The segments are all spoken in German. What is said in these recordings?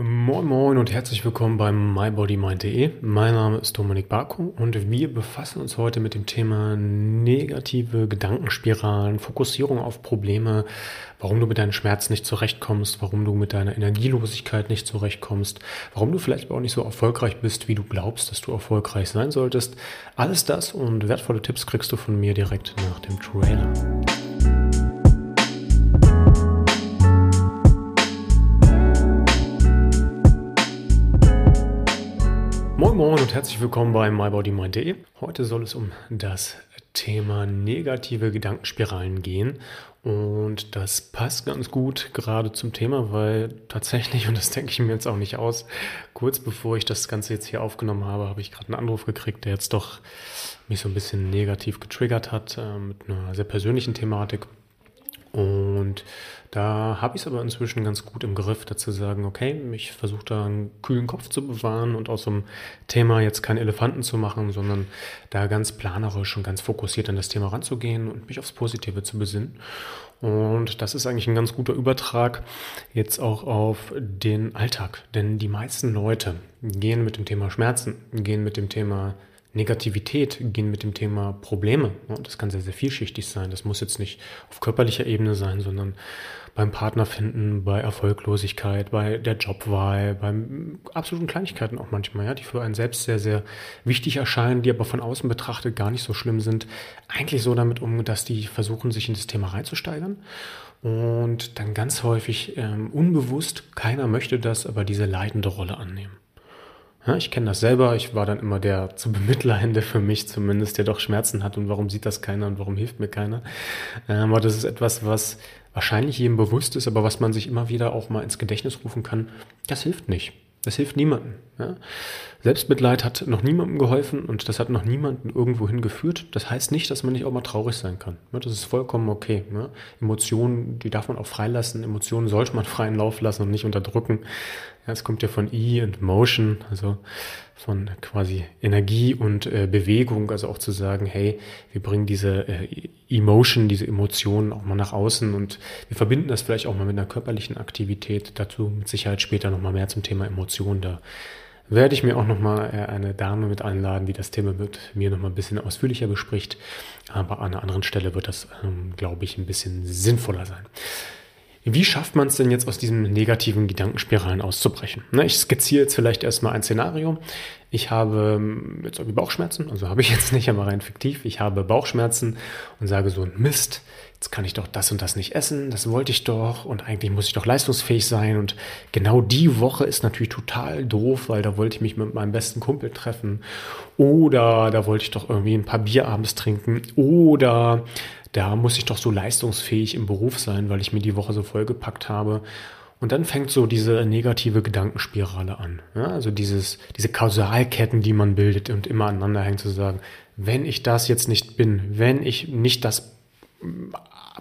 Moin Moin und herzlich willkommen beim mybodymind.de. Mein Name ist Dominik Barko und wir befassen uns heute mit dem Thema negative Gedankenspiralen, Fokussierung auf Probleme, warum du mit deinen Schmerzen nicht zurechtkommst, warum du mit deiner Energielosigkeit nicht zurechtkommst, warum du vielleicht auch nicht so erfolgreich bist, wie du glaubst, dass du erfolgreich sein solltest. Alles das und wertvolle Tipps kriegst du von mir direkt nach dem Trailer. Moin und herzlich willkommen bei mybodymind.de. Heute soll es um das Thema negative Gedankenspiralen gehen und das passt ganz gut gerade zum Thema, weil tatsächlich, und das denke ich mir jetzt auch nicht aus, kurz bevor ich das Ganze jetzt hier aufgenommen habe, habe ich gerade einen Anruf gekriegt, der jetzt doch mich so ein bisschen negativ getriggert hat äh, mit einer sehr persönlichen Thematik. Und da habe ich es aber inzwischen ganz gut im Griff, dazu sagen, okay, ich versuche da einen kühlen Kopf zu bewahren und aus so einem Thema jetzt keinen Elefanten zu machen, sondern da ganz planerisch und ganz fokussiert an das Thema ranzugehen und mich aufs Positive zu besinnen. Und das ist eigentlich ein ganz guter Übertrag jetzt auch auf den Alltag. Denn die meisten Leute gehen mit dem Thema Schmerzen, gehen mit dem Thema Negativität gehen mit dem Thema Probleme. Das kann sehr, sehr vielschichtig sein. Das muss jetzt nicht auf körperlicher Ebene sein, sondern beim Partner finden, bei Erfolglosigkeit, bei der Jobwahl, beim absoluten Kleinigkeiten auch manchmal, ja, die für einen selbst sehr, sehr wichtig erscheinen, die aber von außen betrachtet gar nicht so schlimm sind. Eigentlich so damit um, dass die versuchen, sich in das Thema reinzusteigern und dann ganz häufig ähm, unbewusst, keiner möchte das, aber diese leidende Rolle annehmen. Ich kenne das selber. Ich war dann immer der zu bemitleidende für mich zumindest, der doch Schmerzen hat und warum sieht das keiner und warum hilft mir keiner. Ähm, aber das ist etwas, was wahrscheinlich jedem bewusst ist, aber was man sich immer wieder auch mal ins Gedächtnis rufen kann. Das hilft nicht. Das hilft niemandem. Selbstmitleid hat noch niemandem geholfen und das hat noch niemanden irgendwo hingeführt. Das heißt nicht, dass man nicht auch mal traurig sein kann. Das ist vollkommen okay. Emotionen, die darf man auch freilassen. Emotionen sollte man freien Lauf lassen und nicht unterdrücken. Es kommt ja von E und Motion, also von quasi Energie und äh, Bewegung, also auch zu sagen, hey, wir bringen diese äh, Emotion, diese Emotionen auch mal nach außen und wir verbinden das vielleicht auch mal mit einer körperlichen Aktivität. Dazu mit Sicherheit später nochmal mehr zum Thema Emotionen. Da werde ich mir auch nochmal äh, eine Dame mit einladen, die das Thema mit mir nochmal ein bisschen ausführlicher bespricht. Aber an einer anderen Stelle wird das, ähm, glaube ich, ein bisschen sinnvoller sein. Wie schafft man es denn jetzt aus diesen negativen Gedankenspiralen auszubrechen? Ne, ich skizziere jetzt vielleicht erstmal ein Szenario. Ich habe ähm, jetzt irgendwie Bauchschmerzen, also habe ich jetzt nicht, aber rein fiktiv. Ich habe Bauchschmerzen und sage so, Mist, jetzt kann ich doch das und das nicht essen, das wollte ich doch und eigentlich muss ich doch leistungsfähig sein und genau die Woche ist natürlich total doof, weil da wollte ich mich mit meinem besten Kumpel treffen oder da wollte ich doch irgendwie ein paar Bier abends trinken oder da muss ich doch so leistungsfähig im Beruf sein, weil ich mir die Woche so vollgepackt habe. Und dann fängt so diese negative Gedankenspirale an. Ja, also dieses, diese Kausalketten, die man bildet und immer aneinander hängt, zu sagen, wenn ich das jetzt nicht bin, wenn ich nicht das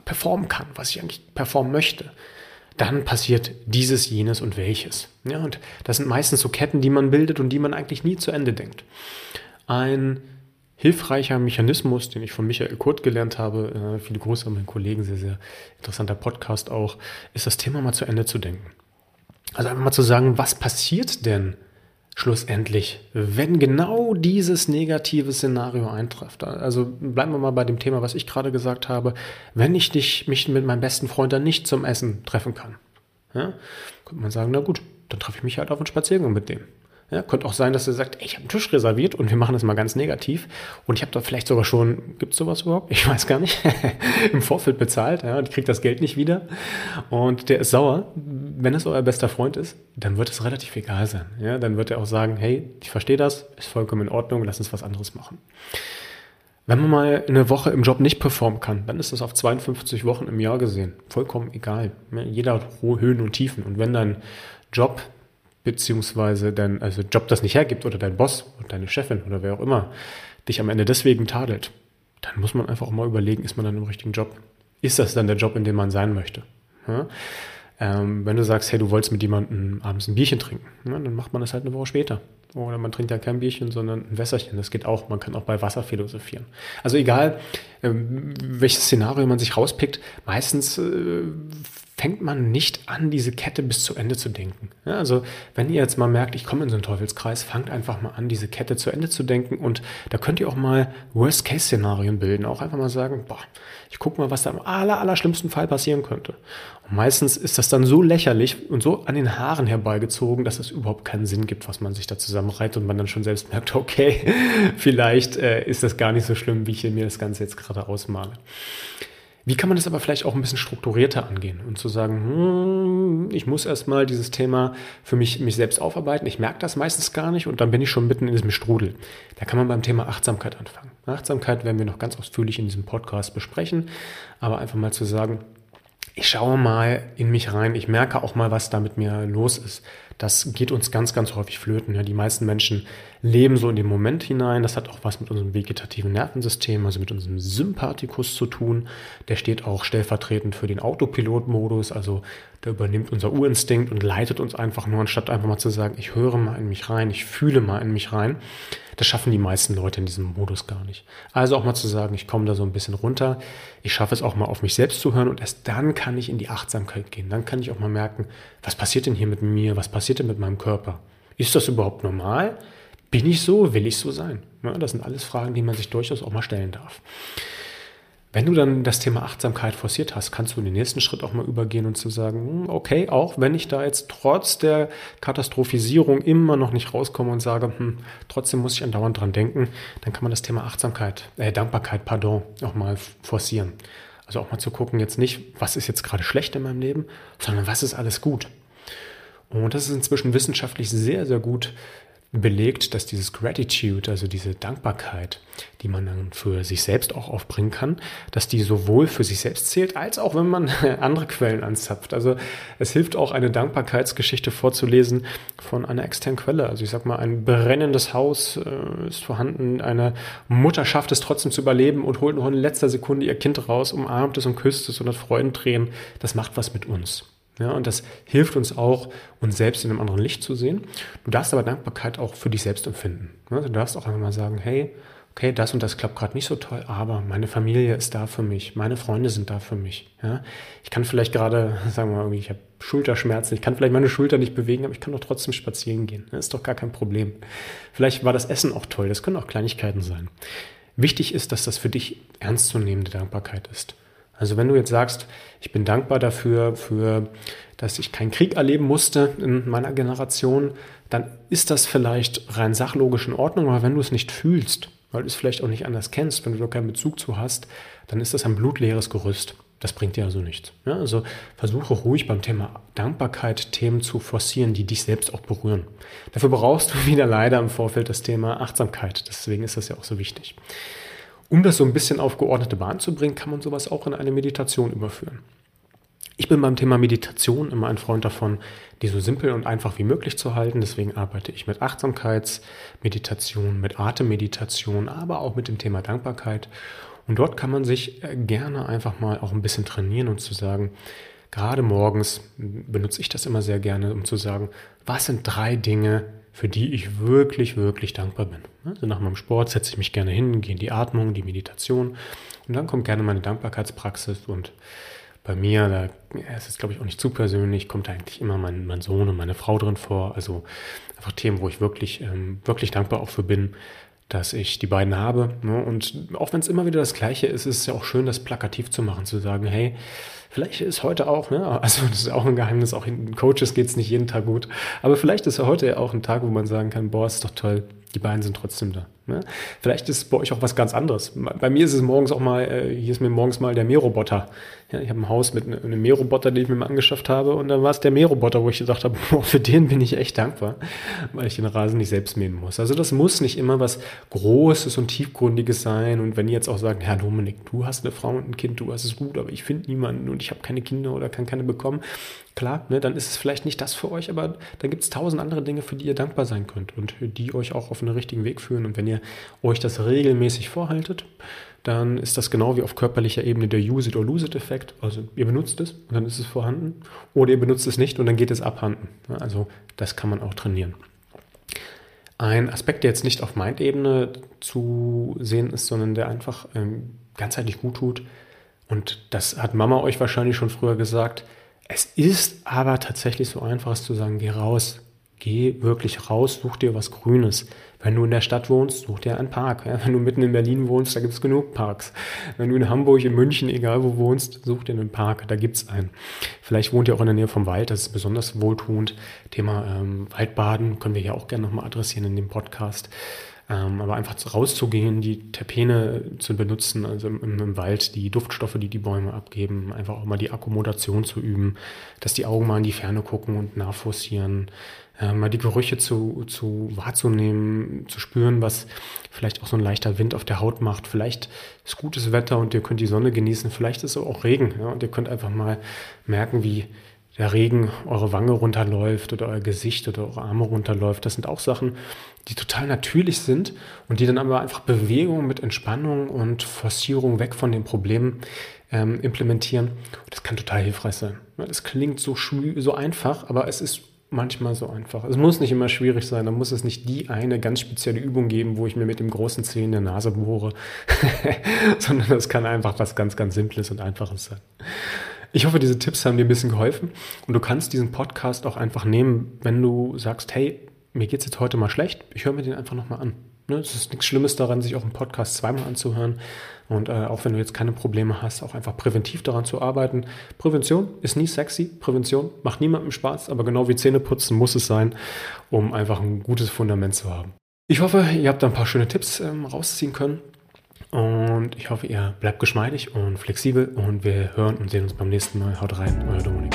performen kann, was ich eigentlich performen möchte, dann passiert dieses, jenes und welches. Ja, und das sind meistens so Ketten, die man bildet und die man eigentlich nie zu Ende denkt. Ein hilfreicher Mechanismus, den ich von Michael Kurt gelernt habe, äh, viele Grüße an meinen Kollegen, sehr, sehr interessanter Podcast auch, ist das Thema mal zu Ende zu denken. Also einfach mal zu sagen, was passiert denn schlussendlich, wenn genau dieses negative Szenario eintrifft. Also bleiben wir mal bei dem Thema, was ich gerade gesagt habe. Wenn ich dich, mich mit meinem besten Freund dann nicht zum Essen treffen kann, ja, könnte man sagen, na gut, dann treffe ich mich halt auf einen Spaziergang mit dem. Ja, könnte auch sein, dass er sagt, ich habe einen Tisch reserviert und wir machen das mal ganz negativ. Und ich habe da vielleicht sogar schon, gibt es sowas überhaupt? Ich weiß gar nicht, im Vorfeld bezahlt. Ja, und ich kriege das Geld nicht wieder. Und der ist sauer. Wenn es euer bester Freund ist, dann wird es relativ egal sein. Ja, dann wird er auch sagen, hey, ich verstehe das, ist vollkommen in Ordnung, lass uns was anderes machen. Wenn man mal eine Woche im Job nicht performen kann, dann ist das auf 52 Wochen im Jahr gesehen. Vollkommen egal. Jeder hat Höhen und Tiefen. Und wenn dein Job beziehungsweise dein also Job das nicht hergibt oder dein Boss oder deine Chefin oder wer auch immer dich am Ende deswegen tadelt, dann muss man einfach auch mal überlegen, ist man dann im richtigen Job? Ist das dann der Job, in dem man sein möchte? Ja? Ähm, wenn du sagst, hey, du wolltest mit jemandem abends ein Bierchen trinken, ja, dann macht man das halt eine Woche später. Oder man trinkt ja kein Bierchen, sondern ein Wässerchen. Das geht auch. Man kann auch bei Wasser philosophieren. Also egal, ähm, welches Szenario man sich rauspickt, meistens äh, fängt man nicht an, diese Kette bis zu Ende zu denken. Also wenn ihr jetzt mal merkt, ich komme in so einen Teufelskreis, fangt einfach mal an, diese Kette zu Ende zu denken und da könnt ihr auch mal Worst-Case-Szenarien bilden. Auch einfach mal sagen, boah, ich gucke mal, was da im aller, aller schlimmsten Fall passieren könnte. Und meistens ist das dann so lächerlich und so an den Haaren herbeigezogen, dass es überhaupt keinen Sinn gibt, was man sich da zusammenreiht und man dann schon selbst merkt, okay, vielleicht äh, ist das gar nicht so schlimm, wie ich mir das Ganze jetzt gerade ausmale. Wie kann man das aber vielleicht auch ein bisschen strukturierter angehen und zu sagen, hm, ich muss erstmal dieses Thema für mich, mich selbst aufarbeiten. Ich merke das meistens gar nicht und dann bin ich schon mitten in diesem Strudel. Da kann man beim Thema Achtsamkeit anfangen. Achtsamkeit werden wir noch ganz ausführlich in diesem Podcast besprechen, aber einfach mal zu sagen, ich schaue mal in mich rein, ich merke auch mal, was da mit mir los ist. Das geht uns ganz, ganz häufig flöten. Ja, die meisten Menschen leben so in den Moment hinein. Das hat auch was mit unserem vegetativen Nervensystem, also mit unserem Sympathikus zu tun. Der steht auch stellvertretend für den Autopilotmodus. Also der übernimmt unser Urinstinkt und leitet uns einfach nur, anstatt einfach mal zu sagen, ich höre mal in mich rein, ich fühle mal in mich rein. Das schaffen die meisten Leute in diesem Modus gar nicht. Also auch mal zu sagen, ich komme da so ein bisschen runter. Ich schaffe es auch mal auf mich selbst zu hören und erst dann kann ich in die Achtsamkeit gehen. Dann kann ich auch mal merken, was passiert denn hier mit mir? Was passiert denn mit meinem Körper? Ist das überhaupt normal? Bin ich so? Will ich so sein? das sind alles Fragen, die man sich durchaus auch mal stellen darf. Wenn du dann das Thema Achtsamkeit forciert hast, kannst du in den nächsten Schritt auch mal übergehen und zu sagen, hm, okay, auch wenn ich da jetzt trotz der Katastrophisierung immer noch nicht rauskomme und sage, hm, trotzdem muss ich andauernd dran denken, dann kann man das Thema Achtsamkeit, äh, Dankbarkeit, pardon, auch mal forcieren. Also auch mal zu gucken, jetzt nicht, was ist jetzt gerade schlecht in meinem Leben, sondern was ist alles gut. Und das ist inzwischen wissenschaftlich sehr, sehr gut belegt, dass dieses Gratitude, also diese Dankbarkeit, die man dann für sich selbst auch aufbringen kann, dass die sowohl für sich selbst zählt, als auch wenn man andere Quellen anzapft. Also es hilft auch eine Dankbarkeitsgeschichte vorzulesen von einer externen Quelle. Also ich sag mal, ein brennendes Haus äh, ist vorhanden, eine Mutter schafft es trotzdem zu überleben und holt noch in letzter Sekunde ihr Kind raus, umarmt es und küsst es und hat Freudentränen. Das macht was mit uns. Ja, und das hilft uns auch, uns selbst in einem anderen Licht zu sehen. Du darfst aber Dankbarkeit auch für dich selbst empfinden. Ja, du darfst auch einfach mal sagen, hey, okay, das und das klappt gerade nicht so toll, aber meine Familie ist da für mich, meine Freunde sind da für mich. Ja, ich kann vielleicht gerade, sagen wir mal, ich habe Schulterschmerzen, ich kann vielleicht meine Schulter nicht bewegen, aber ich kann doch trotzdem spazieren gehen. Das ist doch gar kein Problem. Vielleicht war das Essen auch toll, das können auch Kleinigkeiten sein. Wichtig ist, dass das für dich ernstzunehmende Dankbarkeit ist. Also wenn du jetzt sagst, ich bin dankbar dafür, für, dass ich keinen Krieg erleben musste in meiner Generation, dann ist das vielleicht rein sachlogisch in Ordnung, aber wenn du es nicht fühlst, weil du es vielleicht auch nicht anders kennst, wenn du da keinen Bezug zu hast, dann ist das ein blutleeres Gerüst. Das bringt dir also nichts. Ja, also versuche ruhig beim Thema Dankbarkeit Themen zu forcieren, die dich selbst auch berühren. Dafür brauchst du wieder leider im Vorfeld das Thema Achtsamkeit. Deswegen ist das ja auch so wichtig. Um das so ein bisschen auf geordnete Bahn zu bringen, kann man sowas auch in eine Meditation überführen. Ich bin beim Thema Meditation immer ein Freund davon, die so simpel und einfach wie möglich zu halten. Deswegen arbeite ich mit Achtsamkeitsmeditation, mit Atemmeditation, aber auch mit dem Thema Dankbarkeit. Und dort kann man sich äh, gerne einfach mal auch ein bisschen trainieren und zu sagen, gerade morgens benutze ich das immer sehr gerne, um zu sagen, was sind drei Dinge, für die ich wirklich, wirklich dankbar bin. Also nach meinem Sport setze ich mich gerne hin, gehe in die Atmung, die Meditation und dann kommt gerne meine Dankbarkeitspraxis und bei mir, da es ist glaube ich auch nicht zu persönlich, kommt eigentlich immer mein, mein Sohn und meine Frau drin vor. Also einfach Themen, wo ich wirklich, ähm, wirklich dankbar auch für bin, dass ich die beiden habe. Ne? Und auch wenn es immer wieder das Gleiche ist, ist es ja auch schön, das plakativ zu machen, zu sagen, hey, Vielleicht ist heute auch, ne, also das ist auch ein Geheimnis, auch in Coaches geht es nicht jeden Tag gut, aber vielleicht ist ja heute auch ein Tag, wo man sagen kann, boah, ist doch toll, die beiden sind trotzdem da. Ne? Vielleicht ist es bei euch auch was ganz anderes. Bei mir ist es morgens auch mal, äh, hier ist mir morgens mal der Mähroboter. Ja, ich habe ein Haus mit einem Mähroboter, den ich mir mal angeschafft habe und dann war es der Mähroboter, wo ich gedacht habe, boah, für den bin ich echt dankbar, weil ich den Rasen nicht selbst mähen muss. Also das muss nicht immer was Großes und Tiefgründiges sein und wenn ihr jetzt auch sagt, Herr Dominik, du hast eine Frau und ein Kind, du hast es gut, aber ich finde niemanden und ich habe keine Kinder oder kann keine bekommen, klar, ne, dann ist es vielleicht nicht das für euch, aber da gibt es tausend andere Dinge, für die ihr dankbar sein könnt und die euch auch auf einen richtigen Weg führen und wenn ihr euch das regelmäßig vorhaltet, dann ist das genau wie auf körperlicher Ebene der Use it or lose it Effekt. Also ihr benutzt es und dann ist es vorhanden oder ihr benutzt es nicht und dann geht es abhanden. Also das kann man auch trainieren. Ein Aspekt, der jetzt nicht auf Mind-Ebene zu sehen ist, sondern der einfach ähm, ganzheitlich gut tut. Und das hat Mama euch wahrscheinlich schon früher gesagt. Es ist aber tatsächlich so einfach, es zu sagen, geh raus, Geh wirklich raus, such dir was Grünes. Wenn du in der Stadt wohnst, such dir einen Park. Ja, wenn du mitten in Berlin wohnst, da gibt es genug Parks. Wenn du in Hamburg, in München, egal wo wohnst, such dir einen Park, da gibt es einen. Vielleicht wohnt ihr auch in der Nähe vom Wald, das ist besonders wohltuend. Thema ähm, Waldbaden können wir hier auch gerne nochmal adressieren in dem Podcast. Ähm, aber einfach rauszugehen, die Terpene zu benutzen, also im, im, Wald, die Duftstoffe, die die Bäume abgeben, einfach auch mal die Akkommodation zu üben, dass die Augen mal in die Ferne gucken und nachforcieren, äh, mal die Gerüche zu, zu wahrzunehmen, zu spüren, was vielleicht auch so ein leichter Wind auf der Haut macht. Vielleicht ist gutes Wetter und ihr könnt die Sonne genießen, vielleicht ist auch Regen ja, und ihr könnt einfach mal merken, wie der Regen eure Wange runterläuft oder euer Gesicht oder eure Arme runterläuft. Das sind auch Sachen, die total natürlich sind und die dann aber einfach Bewegung mit Entspannung und Forcierung weg von den Problemen ähm, implementieren. Das kann total hilfreich sein. Das klingt so, so einfach, aber es ist manchmal so einfach. Es muss nicht immer schwierig sein, da muss es nicht die eine ganz spezielle Übung geben, wo ich mir mit dem großen Zeh in der Nase bohre, sondern es kann einfach was ganz, ganz Simples und Einfaches sein. Ich hoffe, diese Tipps haben dir ein bisschen geholfen und du kannst diesen Podcast auch einfach nehmen, wenn du sagst, hey, mir geht es jetzt heute mal schlecht, ich höre mir den einfach nochmal an. Ne, es ist nichts Schlimmes daran, sich auch einen Podcast zweimal anzuhören. Und äh, auch wenn du jetzt keine Probleme hast, auch einfach präventiv daran zu arbeiten. Prävention ist nie sexy. Prävention macht niemandem Spaß, aber genau wie Zähneputzen muss es sein, um einfach ein gutes Fundament zu haben. Ich hoffe, ihr habt da ein paar schöne Tipps ähm, rausziehen können. Und ich hoffe, ihr bleibt geschmeidig und flexibel und wir hören und sehen uns beim nächsten Mal. Haut rein, euer Dominik.